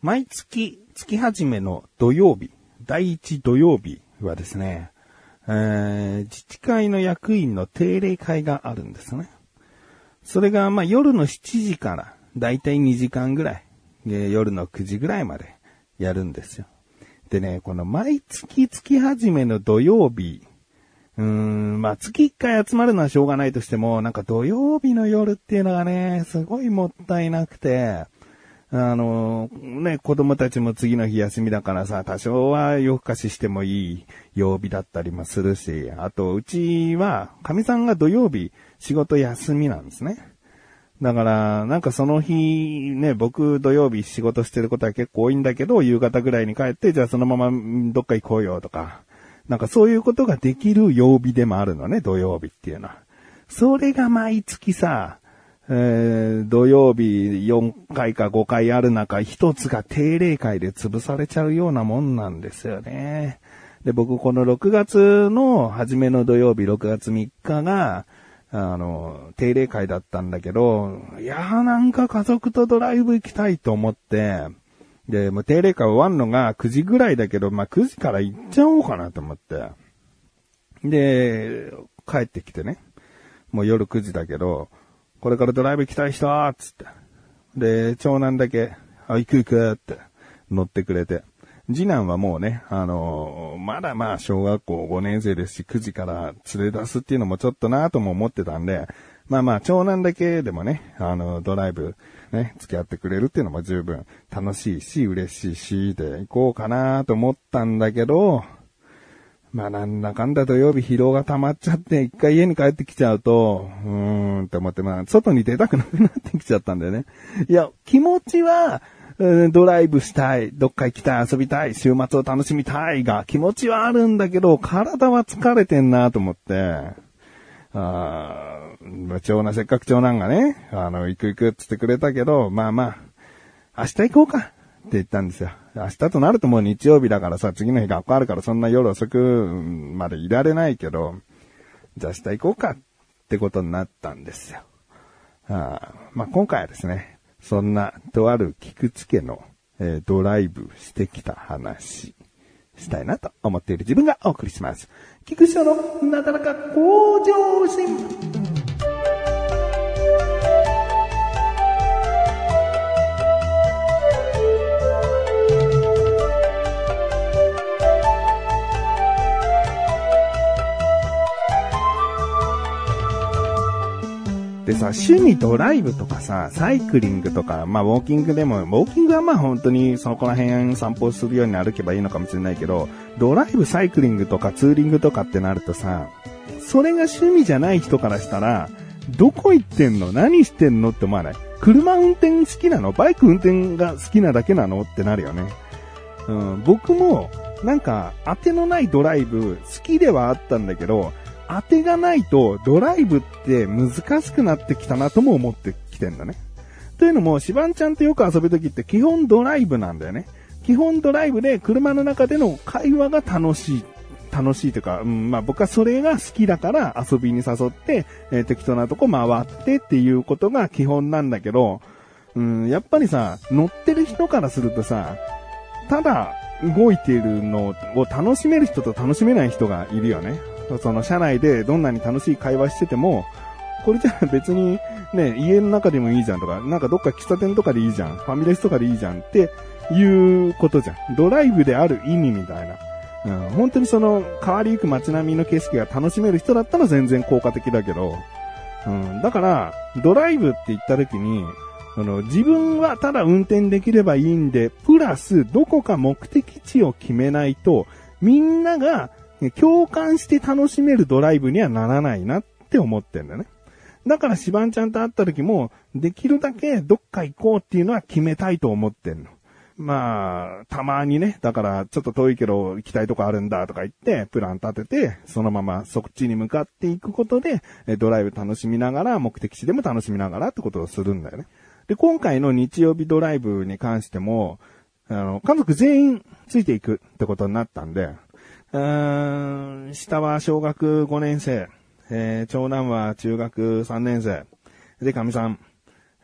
毎月、月始めの土曜日、第一土曜日はですね、えー、自治会の役員の定例会があるんですね。それが、まあ、夜の7時から、だいたい2時間ぐらい、夜の9時ぐらいまでやるんですよ。でね、この毎月月始めの土曜日、うーん、まあ、月1回集まるのはしょうがないとしても、なんか土曜日の夜っていうのがね、すごいもったいなくて、あの、ね、子供たちも次の日休みだからさ、多少は夜更かししてもいい曜日だったりもするし、あと、うちは、神さんが土曜日仕事休みなんですね。だから、なんかその日、ね、僕土曜日仕事してることは結構多いんだけど、夕方ぐらいに帰って、じゃあそのままどっか行こうよとか、なんかそういうことができる曜日でもあるのね、土曜日っていうのは。それが毎月さ、えー、土曜日4回か5回ある中、一つが定例会で潰されちゃうようなもんなんですよね。で、僕この6月の初めの土曜日、6月3日が、あの、定例会だったんだけど、いやーなんか家族とドライブ行きたいと思って、で、もう定例会終わんのが9時ぐらいだけど、まあ、9時から行っちゃおうかなと思って。で、帰ってきてね。もう夜9時だけど、これからドライブ行きたい人つって。で、長男だけ、あ、行く行くって乗ってくれて。次男はもうね、あのー、まだまあ小学校5年生ですし、9時から連れ出すっていうのもちょっとなとも思ってたんで、まあまあ長男だけでもね、あの、ドライブね、付き合ってくれるっていうのも十分楽しいし、嬉しいし、で行こうかなと思ったんだけど、まあなんだかんだ土曜日疲労が溜まっちゃって、一回家に帰ってきちゃうと、うーんって思って、まあ外に出たくなくなってきちゃったんだよね。いや、気持ちは、ドライブしたい、どっか行きたい、遊びたい、週末を楽しみたいが、気持ちはあるんだけど、体は疲れてんなと思って、ああ長男、せっかく長男がね、あの、行く行くって言ってくれたけど、まあまあ、明日行こうかって言ったんですよ。明日となるともう日曜日だからさ、次の日学校あるからそんな夜遅くまでいられないけど、じゃあ明日行こうかってことになったんですよ。あまあ、今回はですね、そんな、とある菊池家の、えー、ドライブしてきた話、したいなと思っている自分がお送りします。菊池のなだらか向上心。さ、趣味ドライブとかさ、サイクリングとか、まあウォーキングでも、ウォーキングはまあ本当にそこら辺散歩するように歩けばいいのかもしれないけど、ドライブ、サイクリングとかツーリングとかってなるとさ、それが趣味じゃない人からしたら、どこ行ってんの？何してんの？って思わない？車運転好きなの？バイク運転が好きなだけなの？ってなるよね。うん、僕も、なんか、当てのないドライブ好きではあったんだけど、当てがないとドライブって難しくなってきたなとも思ってきてんだね。というのも、シバンちゃんとよく遊ぶときって基本ドライブなんだよね。基本ドライブで車の中での会話が楽しい。楽しいというか、うん、まあ僕はそれが好きだから遊びに誘って、えー、適当なとこ回ってっていうことが基本なんだけど、うん、やっぱりさ、乗ってる人からするとさ、ただ動いているのを楽しめる人と楽しめない人がいるよね。その車内でどんなに楽しい会話してても、これじゃあ別にね、家の中でもいいじゃんとか、なんかどっか喫茶店とかでいいじゃん、ファミレスとかでいいじゃんっていうことじゃん。ドライブである意味みたいな。うん、本当にその変わりゆく街並みの景色が楽しめる人だったら全然効果的だけど、うん、だから、ドライブって言った時に、あの、自分はただ運転できればいいんで、プラスどこか目的地を決めないと、みんなが共感して楽しめるドライブにはならないなって思ってんだね。だからシバンちゃんと会った時も、できるだけどっか行こうっていうのは決めたいと思ってんの。まあ、たまにね、だからちょっと遠いけど行きたいとこあるんだとか言って、プラン立てて、そのままそっちに向かっていくことで、ドライブ楽しみながら、目的地でも楽しみながらってことをするんだよね。で、今回の日曜日ドライブに関しても、あの、家族全員ついていくってことになったんで、うーん、下は小学5年生、えー、長男は中学3年生、で、神さん、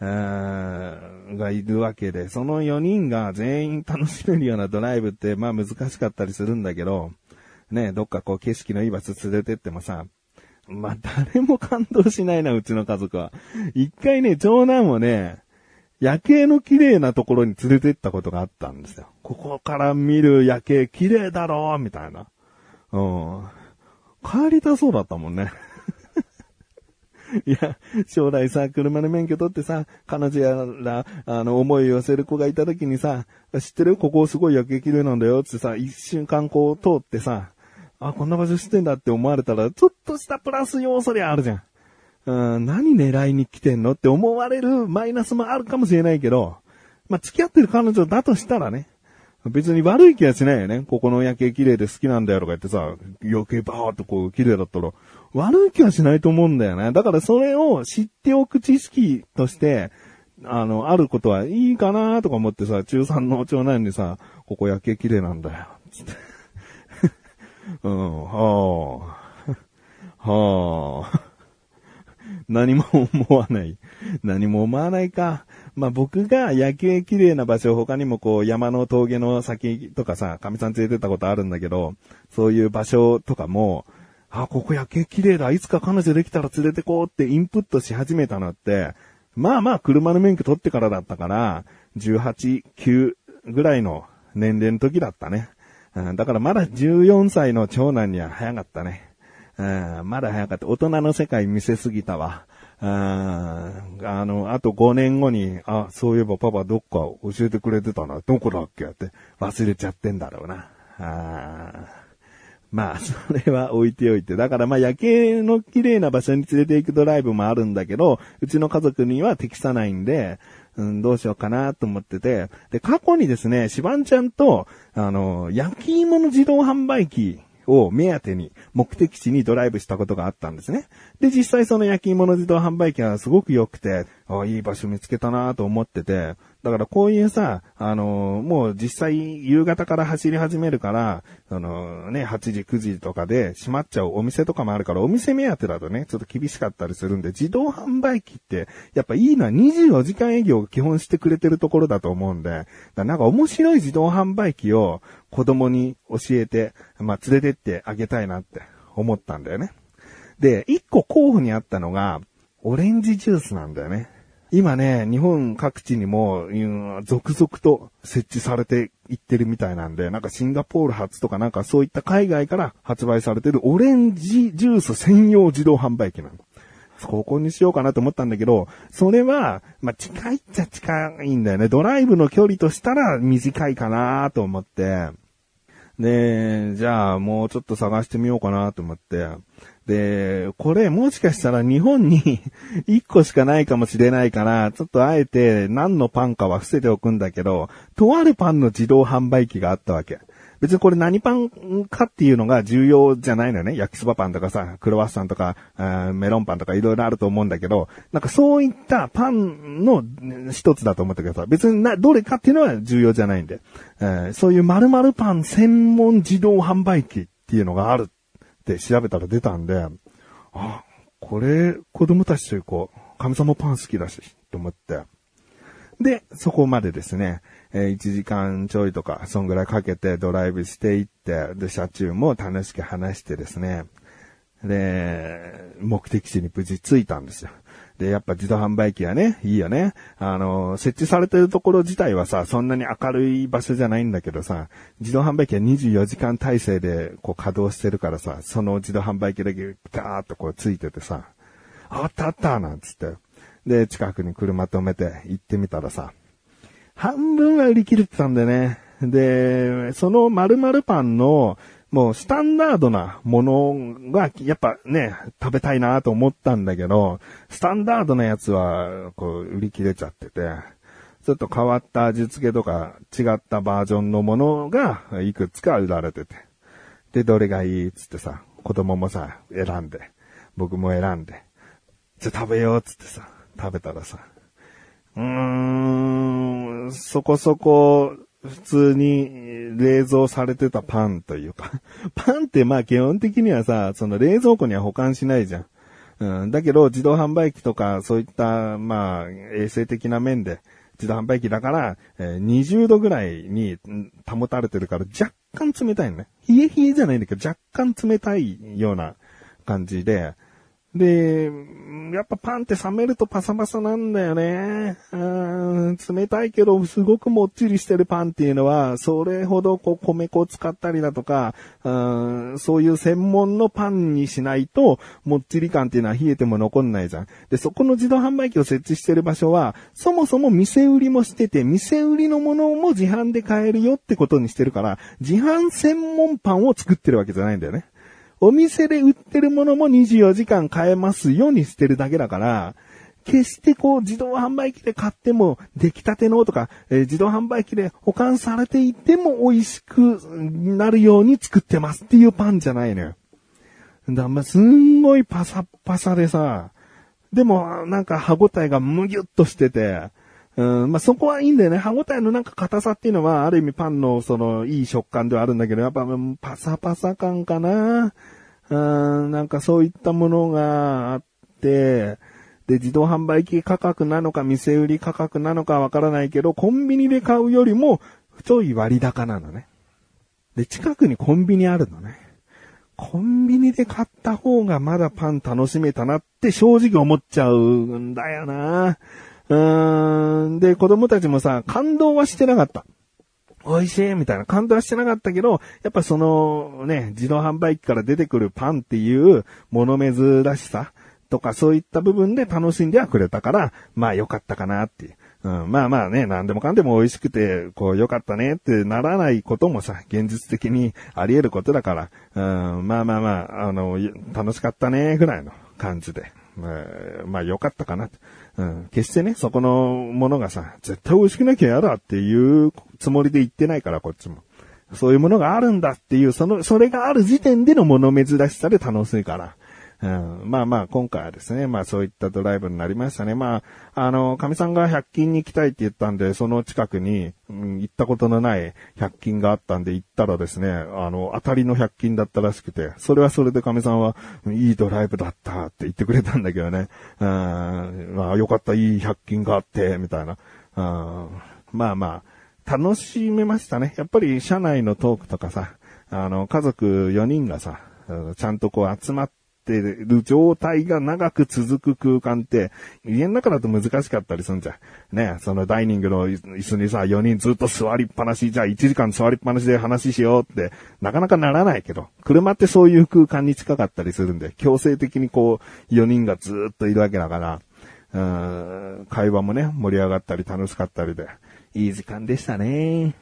がいるわけで、その4人が全員楽しめるようなドライブって、まあ難しかったりするんだけど、ね、どっかこう景色のいい場所連れてってもさ、まあ誰も感動しないな、うちの家族は。一回ね、長男をね、夜景の綺麗なところに連れてったことがあったんですよ。ここから見る夜景綺麗だろみたいな。うん。帰りたそうだったもんね。いや、将来さ、車の免許取ってさ、彼女やら、あの、思いを寄せる子がいた時にさ、知ってる？ここすごい夜景綺麗なんだよってさ、一瞬間こう通ってさ、あ、こんな場所知ってんだって思われたら、ちょっとしたプラス要素であるじゃん。うん、何狙いに来てんのって思われるマイナスもあるかもしれないけど、まあ、付き合ってる彼女だとしたらね、別に悪い気はしないよね。ここの夜景綺麗で好きなんだよとか言ってさ、夜景バーっとこう綺麗だったら、悪い気はしないと思うんだよね。だからそれを知っておく知識として、あの、あることはいいかなとか思ってさ、中3の長男にさ、ここ夜景綺麗なんだよ。つって。うん、はあ。はあ。何も思わない。何も思わないか。まあ、僕が夜景綺麗な場所、他にもこう山の峠の先とかさ、神さん連れてたことあるんだけど、そういう場所とかも、あ、ここ夜景綺麗だ。いつか彼女できたら連れてこうってインプットし始めたのって、まあまあ車の免許取ってからだったから、18、9ぐらいの年齢の時だったね。うん、だからまだ14歳の長男には早かったね。うん、まだ早かった。大人の世界見せすぎたわ。うん、あの、あと5年後に、あ、そういえばパパどっか教えてくれてたな。どこだっけって忘れちゃってんだろうな。あまあ、それは置いておいて。だからまあ夜景の綺麗な場所に連れて行くドライブもあるんだけど、うちの家族には適さないんで、うん、どうしようかなと思ってて。で、過去にですね、シバンちゃんと、あの、焼き芋の自動販売機を目当てに目的地にドライブしたことがあったんですね。で、実際その焼き芋の自動販売機はすごく良くて、あいい場所見つけたなと思ってて、だからこういうさ、あのー、もう実際夕方から走り始めるから、そのね、8時、9時とかで閉まっちゃうお店とかもあるから、お店目当てだとね、ちょっと厳しかったりするんで、自動販売機って、やっぱいいのは24時間営業を基本してくれてるところだと思うんで、だなんか面白い自動販売機を子供に教えて、まあ、連れてってあげたいなって思ったんだよね。で、一個候補にあったのが、オレンジジュースなんだよね。今ね、日本各地にも、続々と設置されていってるみたいなんで、なんかシンガポール発とかなんかそういった海外から発売されてるオレンジジュース専用自動販売機なの。ここにしようかなと思ったんだけど、それは、まあ、近いっちゃ近いんだよね。ドライブの距離としたら短いかなと思って。で、じゃあもうちょっと探してみようかなと思って。で、これもしかしたら日本に 1個しかないかもしれないから、ちょっとあえて何のパンかは伏せておくんだけど、とあるパンの自動販売機があったわけ。別にこれ何パンかっていうのが重要じゃないのよね。焼きそばパンとかさ、クロワッサンとか、メロンパンとかいろいろあると思うんだけど、なんかそういったパンの一つだと思ってください。別にな、どれかっていうのは重要じゃないんで。えー、そういう〇〇パン専門自動販売機っていうのがあるって調べたら出たんで、あ、これ子供たちと行こう、神様パン好きだし、と思って。で、そこまでですね、えー、1時間ちょいとか、そんぐらいかけてドライブしていって、で、車中も楽しく話してですね、で、目的地に無事着いたんですよ。で、やっぱ自動販売機はね、いいよね。あの、設置されてるところ自体はさ、そんなに明るい場所じゃないんだけどさ、自動販売機は24時間体制でこう稼働してるからさ、その自動販売機だけガーッとこうついててさ、あったあったなんつって。で、近くに車止めて行ってみたらさ、半分は売り切れてたんでね。で、その〇〇パンのもうスタンダードなものが、やっぱね、食べたいなと思ったんだけど、スタンダードなやつは、こう、売り切れちゃってて、ちょっと変わった味付けとか違ったバージョンのものがいくつか売られてて。で、どれがいいっつってさ、子供もさ、選んで、僕も選んで、じゃあ食べようっつってさ、食べたらさ、うーん、そこそこ普通に冷蔵されてたパンというか パンってまあ基本的にはさ、その冷蔵庫には保管しないじゃん。うん、だけど、自動販売機とか、そういった、まあ、衛生的な面で、自動販売機だから、え20度ぐらいに保たれてるから、若干冷たいのね。冷え冷えじゃないんだけど、若干冷たいような感じで、で、やっぱパンって冷めるとパサパサなんだよね。うん冷たいけど、すごくもっちりしてるパンっていうのは、それほどこう米粉を使ったりだとか、うんそういう専門のパンにしないと、もっちり感っていうのは冷えても残んないじゃん。で、そこの自動販売機を設置してる場所は、そもそも店売りもしてて、店売りのものも自販で買えるよってことにしてるから、自販専門パンを作ってるわけじゃないんだよね。お店で売ってるものも24時間買えますようにしてるだけだから、決してこう自動販売機で買っても出来たてのとか、えー自動販売機で保管されていても美味しくなるように作ってますっていうパンじゃないのよ。だま、すんごいパサッパサでさ、でもなんか歯応えがむぎゅっとしてて、うん、まあ、そこはいいんだよね。歯応えのなんか硬さっていうのは、ある意味パンのそのいい食感ではあるんだけど、やっぱパサパサ感かな。うん、なんかそういったものがあって、で、自動販売機価格なのか、店売り価格なのかわからないけど、コンビニで買うよりも、ちょい割高なのね。で、近くにコンビニあるのね。コンビニで買った方がまだパン楽しめたなって正直思っちゃうんだよな。うーん。で、子供たちもさ、感動はしてなかった。美味しいみたいな感動はしてなかったけど、やっぱそのね、自動販売機から出てくるパンっていう物珍しさとかそういった部分で楽しんではくれたから、まあ良かったかなっていう。うん、まあまあね、何でもかんでも美味しくて、こう良かったねってならないこともさ、現実的にあり得ることだから、うん、まあまあまあ、あの、楽しかったねぐらいの感じで。まあまあ良かったかなって。うん。決してね、そこのものがさ、絶対美味しくなきゃやだっていうつもりで言ってないから、こっちも。そういうものがあるんだっていう、その、それがある時点での物珍しさで楽しいから。うん、まあまあ、今回はですね、まあそういったドライブになりましたね。まあ、あの、神さんが100均に行きたいって言ったんで、その近くに、うん、行ったことのない100均があったんで行ったらですね、あの、当たりの100均だったらしくて、それはそれで神さんは、いいドライブだったって言ってくれたんだけどね。うん、まあよかった、いい100均があって、みたいな。うん、まあまあ、楽しめましたね。やっぱり車内のトークとかさ、あの、家族4人がさ、ちゃんとこう集まって、る状態が長く続く空間って、家の中だと難しかったりすんじゃん。ね、そのダイニングの椅子にさ、4人ずっと座りっぱなし、じゃあ1時間座りっぱなしで話しようって、なかなかならないけど、車ってそういう空間に近かったりするんで、強制的にこう、4人がずっといるわけだから、うーん会話もね、盛り上がったり楽しかったりで、いい時間でしたね。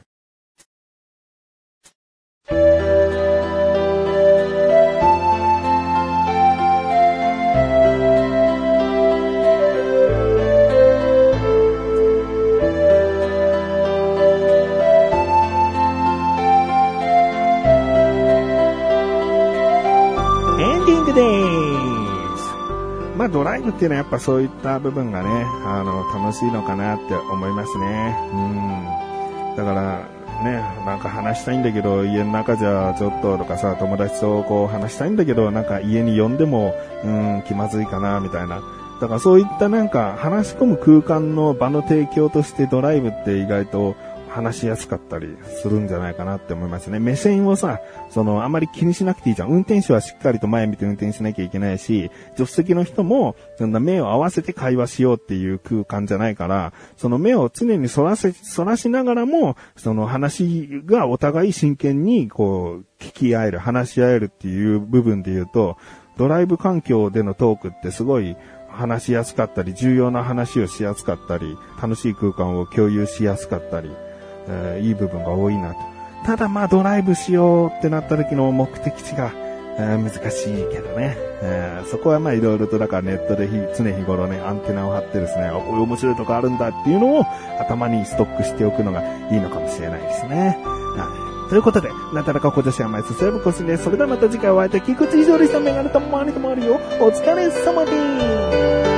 まあドライブっていうのはやっぱそういった部分がね、あの、楽しいのかなって思いますね。うん。だから、ね、なんか話したいんだけど、家の中じゃちょっととかさ、友達とこう話したいんだけど、なんか家に呼んでも、うん、気まずいかな、みたいな。だからそういったなんか話し込む空間の場の提供としてドライブって意外と話しやすかったりするんじゃないかなって思いますね。目線をさ、その、あまり気にしなくていいじゃん。運転手はしっかりと前見て運転しなきゃいけないし、助手席の人も、そんな目を合わせて会話しようっていう空間じゃないから、その目を常に反らせ、反らしながらも、その話がお互い真剣に、こう、聞き合える、話し合えるっていう部分で言うと、ドライブ環境でのトークってすごい、話しやすかったり、重要な話をしやすかったり、楽しい空間を共有しやすかったり、えーいい部分が多いなと。ただまあドライブしようってなった時の目的地が、えー難しいけどね、えーそこはまあいろいろとだからネットで日常日頃ね、アンテナを張ってですね、こういう面白いとこあるんだっていうのを頭にストックしておくのがいいのかもしれないですね。はい。ということで、なだらか今年は毎日セーブコスです。それではまた次回お会いいたい。菊池以上でした。メガネと周りと周りよ。お疲れ様です。